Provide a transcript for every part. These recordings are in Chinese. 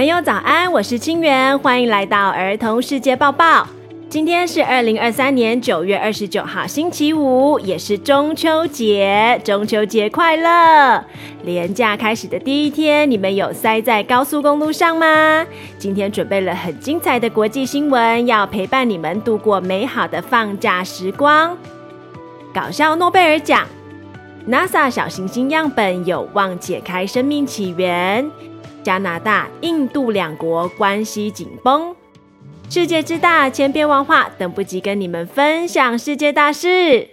朋友早安，我是清源，欢迎来到儿童世界报报。今天是二零二三年九月二十九号，星期五，也是中秋节，中秋节快乐！连假开始的第一天，你们有塞在高速公路上吗？今天准备了很精彩的国际新闻，要陪伴你们度过美好的放假时光。搞笑诺贝尔奖，NASA 小行星样本有望解开生命起源。加拿大、印度两国关系紧绷，世界之大，千变万化，等不及跟你们分享世界大事。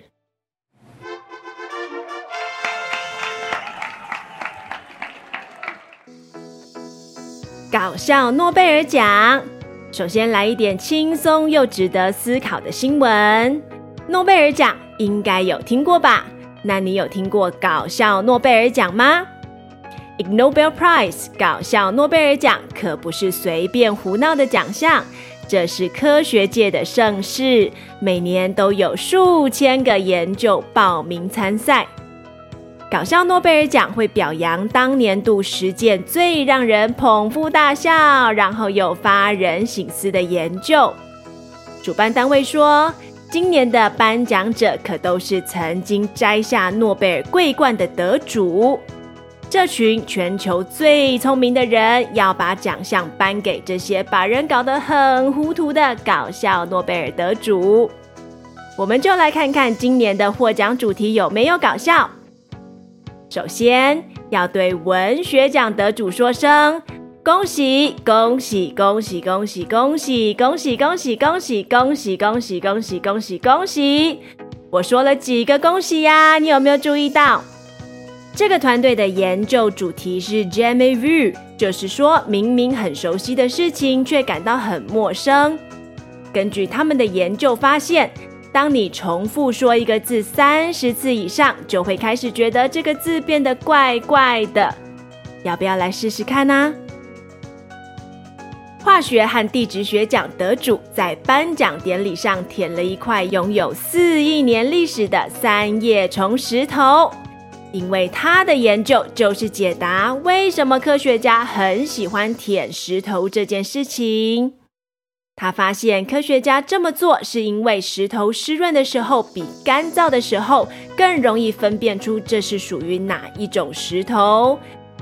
搞笑诺贝尔奖，首先来一点轻松又值得思考的新闻。诺贝尔奖应该有听过吧？那你有听过搞笑诺贝尔奖吗？Ig Nobel Prize 搞笑诺贝尔奖可不是随便胡闹的奖项，这是科学界的盛事，每年都有数千个研究报名参赛。搞笑诺贝尔奖会表扬当年度实践最让人捧腹大笑，然后又发人省思的研究。主办单位说，今年的颁奖者可都是曾经摘下诺贝尔桂冠的得主。这群全球最聪明的人要把奖项颁给这些把人搞得很糊涂的搞笑诺贝尔得主。我们就来看看今年的获奖主题有没有搞笑。首先要对文学奖得主说声恭喜恭喜恭喜恭喜恭喜恭喜恭喜恭喜恭喜恭喜恭喜恭喜恭喜！我说了几个恭喜呀？你有没有注意到？这个团队的研究主题是 Jamais vu，就是说明明很熟悉的事情，却感到很陌生。根据他们的研究发现，当你重复说一个字三十次以上，就会开始觉得这个字变得怪怪的。要不要来试试看呢？化学和地质学奖得主在颁奖典礼上舔了一块拥有四亿年历史的三叶虫石头。因为他的研究就是解答为什么科学家很喜欢舔石头这件事情。他发现科学家这么做是因为石头湿润的时候比干燥的时候更容易分辨出这是属于哪一种石头。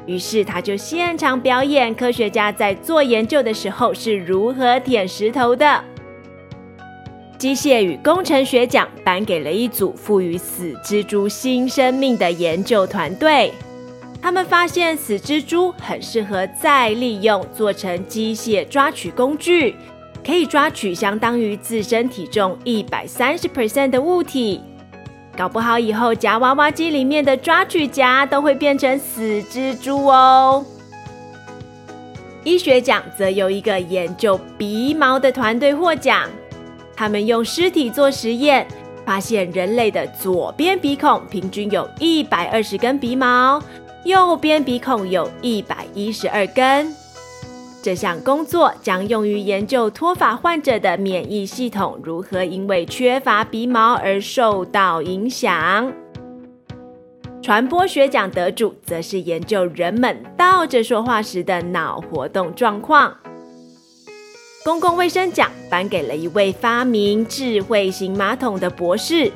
于是他就现场表演科学家在做研究的时候是如何舔石头的。机械与工程学奖颁给了一组赋予死蜘蛛新生命的研究团队。他们发现死蜘蛛很适合再利用，做成机械抓取工具，可以抓取相当于自身体重一百三十 percent 的物体。搞不好以后夹娃娃机里面的抓取夹都会变成死蜘蛛哦。医学奖则由一个研究鼻毛的团队获奖。他们用尸体做实验，发现人类的左边鼻孔平均有一百二十根鼻毛，右边鼻孔有一百一十二根。这项工作将用于研究脱发患者的免疫系统如何因为缺乏鼻毛而受到影响。传播学奖得主则是研究人们倒着说话时的脑活动状况。公共卫生奖颁给了一位发明智慧型马桶的博士。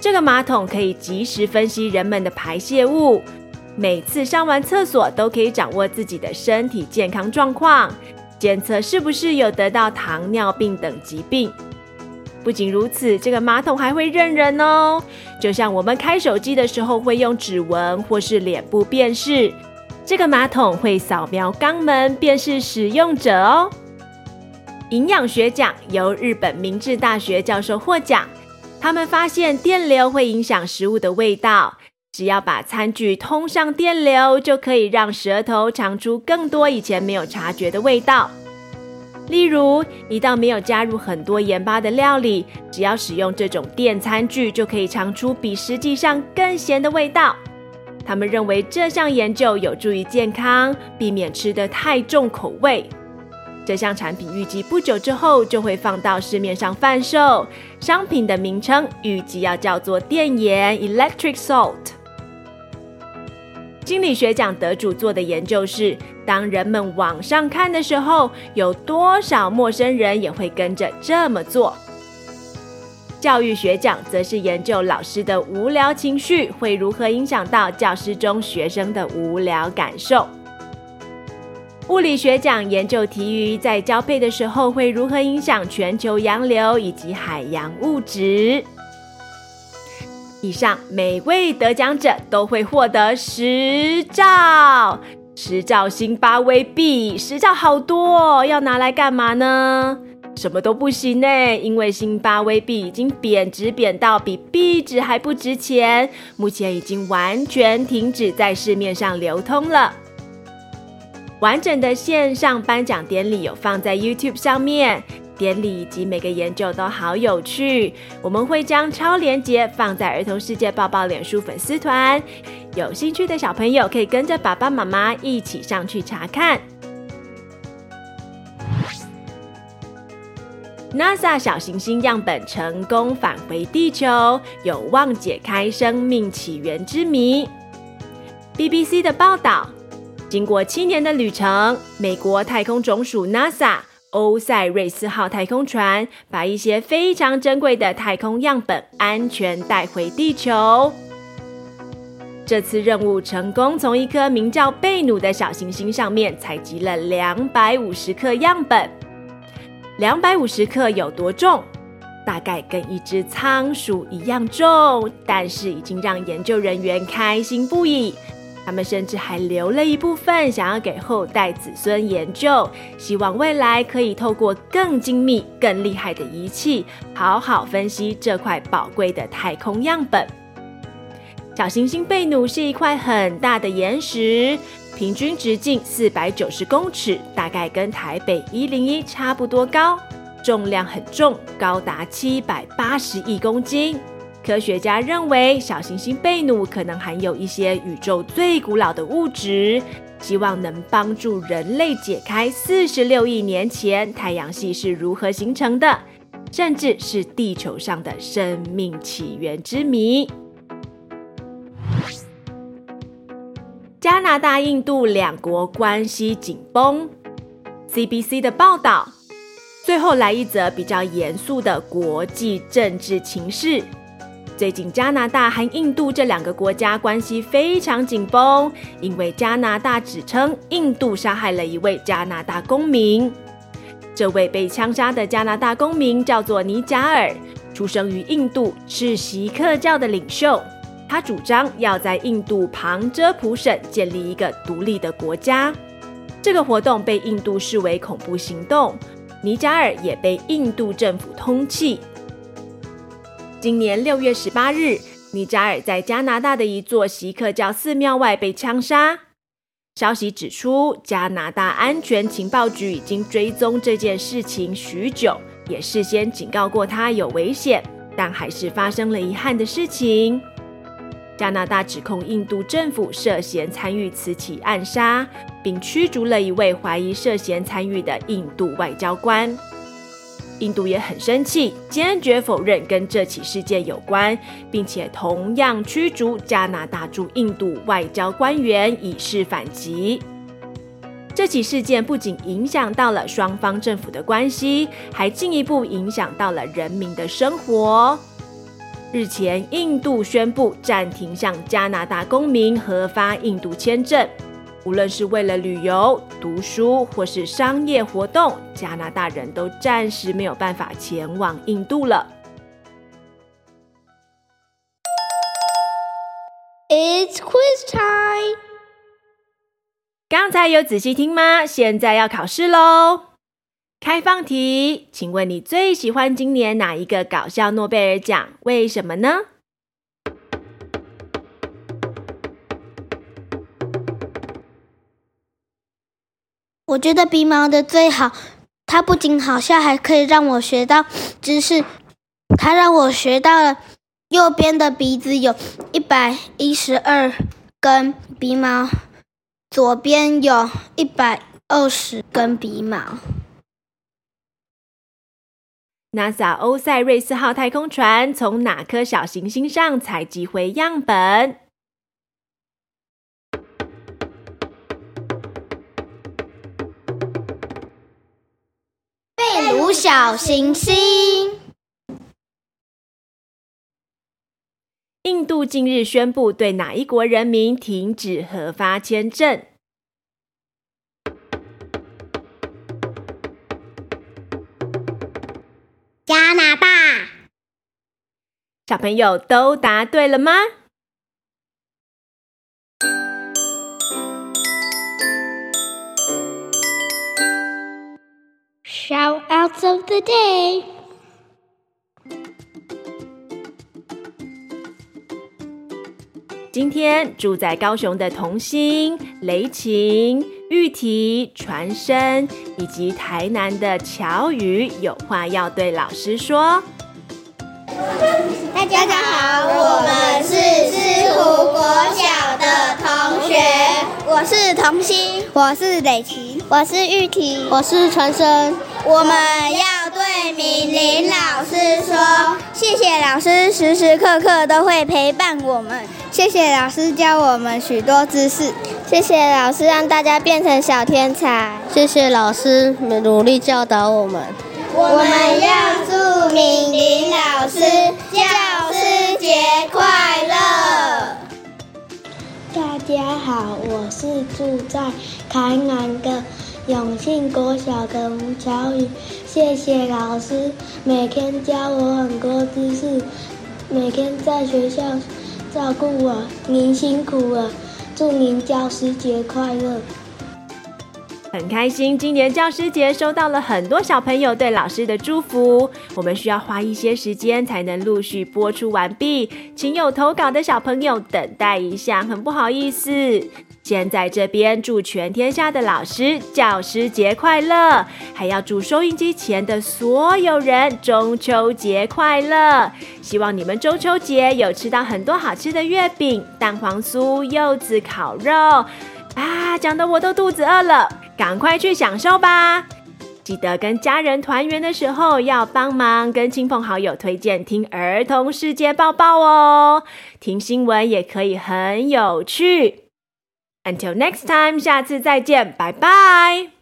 这个马桶可以及时分析人们的排泄物，每次上完厕所都可以掌握自己的身体健康状况，检测是不是有得到糖尿病等疾病。不仅如此，这个马桶还会认人哦，就像我们开手机的时候会用指纹或是脸部辨识，这个马桶会扫描肛门辨识使用者哦。营养学奖由日本明治大学教授获奖，他们发现电流会影响食物的味道，只要把餐具通上电流，就可以让舌头尝出更多以前没有察觉的味道。例如，一道没有加入很多盐巴的料理，只要使用这种电餐具，就可以尝出比实际上更咸的味道。他们认为这项研究有助于健康，避免吃得太重口味。这项产品预计不久之后就会放到市面上贩售，商品的名称预计要叫做电盐 （Electric Salt）。心理学奖得主做的研究是，当人们往上看的时候，有多少陌生人也会跟着这么做。教育学奖则是研究老师的无聊情绪会如何影响到教室中学生的无聊感受。物理学奖研究鯷鱼在交配的时候会如何影响全球洋流以及海洋物质。以上每位得奖者都会获得十兆十兆辛巴威币，十兆好多，要拿来干嘛呢？什么都不行呢，因为辛巴威币已经贬值贬到比币值还不值钱，目前已经完全停止在市面上流通了。完整的线上颁奖典礼有放在 YouTube 上面，典礼以及每个研究都好有趣。我们会将超链接放在儿童世界抱抱脸书粉丝团，有兴趣的小朋友可以跟着爸爸妈妈一起上去查看。NASA 小行星样本成功返回地球，有望解开生命起源之谜。BBC 的报道，经过七年的旅程，美国太空总署 NASA 欧塞瑞斯号太空船把一些非常珍贵的太空样本安全带回地球。这次任务成功从一颗名叫贝努的小行星上面采集了两百五十克样本。两百五十克有多重？大概跟一只仓鼠一样重，但是已经让研究人员开心不已。他们甚至还留了一部分，想要给后代子孙研究，希望未来可以透过更精密、更厉害的仪器，好好分析这块宝贵的太空样本。小行星贝努是一块很大的岩石。平均直径四百九十公尺，大概跟台北一零一差不多高，重量很重，高达七百八十亿公斤。科学家认为，小行星贝努可能含有一些宇宙最古老的物质，希望能帮助人类解开四十六亿年前太阳系是如何形成的，甚至是地球上的生命起源之谜。加拿大、印度两国关系紧绷。CBC 的报道，最后来一则比较严肃的国际政治情势。最近，加拿大和印度这两个国家关系非常紧绷，因为加拿大指称印度杀害了一位加拿大公民。这位被枪杀的加拿大公民叫做尼贾尔，出生于印度，是锡克教的领袖。他主张要在印度旁遮普省建立一个独立的国家，这个活动被印度视为恐怖行动，尼贾尔也被印度政府通缉。今年六月十八日，尼扎尔在加拿大的一座锡克教寺庙外被枪杀。消息指出，加拿大安全情报局已经追踪这件事情许久，也事先警告过他有危险，但还是发生了遗憾的事情。加拿大指控印度政府涉嫌参与此起暗杀，并驱逐了一位怀疑涉嫌参与的印度外交官。印度也很生气，坚决否认跟这起事件有关，并且同样驱逐加拿大驻印度外交官员，以示反击。这起事件不仅影响到了双方政府的关系，还进一步影响到了人民的生活。日前，印度宣布暂停向加拿大公民核发印度签证，无论是为了旅游、读书或是商业活动，加拿大人都暂时没有办法前往印度了。It's quiz time！刚才有仔细听吗？现在要考试喽！开放题，请问你最喜欢今年哪一个搞笑诺贝尔奖？为什么呢？我觉得鼻毛的最好，它不仅好笑，还可以让我学到知识。它让我学到了右边的鼻子有一百一十二根鼻毛，左边有一百二十根鼻毛。NASA 欧塞瑞斯号太空船从哪颗小行星上采集回样本？小行星。印度近日宣布对哪一国人民停止核发签证？加拿大。小朋友都答对了吗？Shoutouts of the day。今天住在高雄的童心、雷晴、玉提、传声，以及台南的乔宇，有话要对老师说。大家好，我们是四湖国小的同学，我是童心，我是磊琪，我是玉婷，我是陈生。我们要对敏玲老师说，谢谢老师时时刻刻都会陪伴我们，谢谢老师教我们许多知识，谢谢老师让大家变成小天才，谢谢老师努力教导我们。我们要祝敏玲老师教师节快乐！家好，我是住在台南的永信国小的吴乔宇，谢谢老师每天教我很多知识，每天在学校照顾我，您辛苦了，祝您教师节快乐！很开心，今年教师节收到了很多小朋友对老师的祝福。我们需要花一些时间才能陆续播出完毕，请有投稿的小朋友等待一下，很不好意思。先在这边祝全天下的老师教师节快乐，还要祝收音机前的所有人中秋节快乐。希望你们中秋节有吃到很多好吃的月饼、蛋黄酥、柚子烤肉啊！讲得我都肚子饿了。赶快去享受吧！记得跟家人团圆的时候，要帮忙跟亲朋好友推荐听儿童世界报报哦。听新闻也可以很有趣。Until next time，下次再见，拜拜。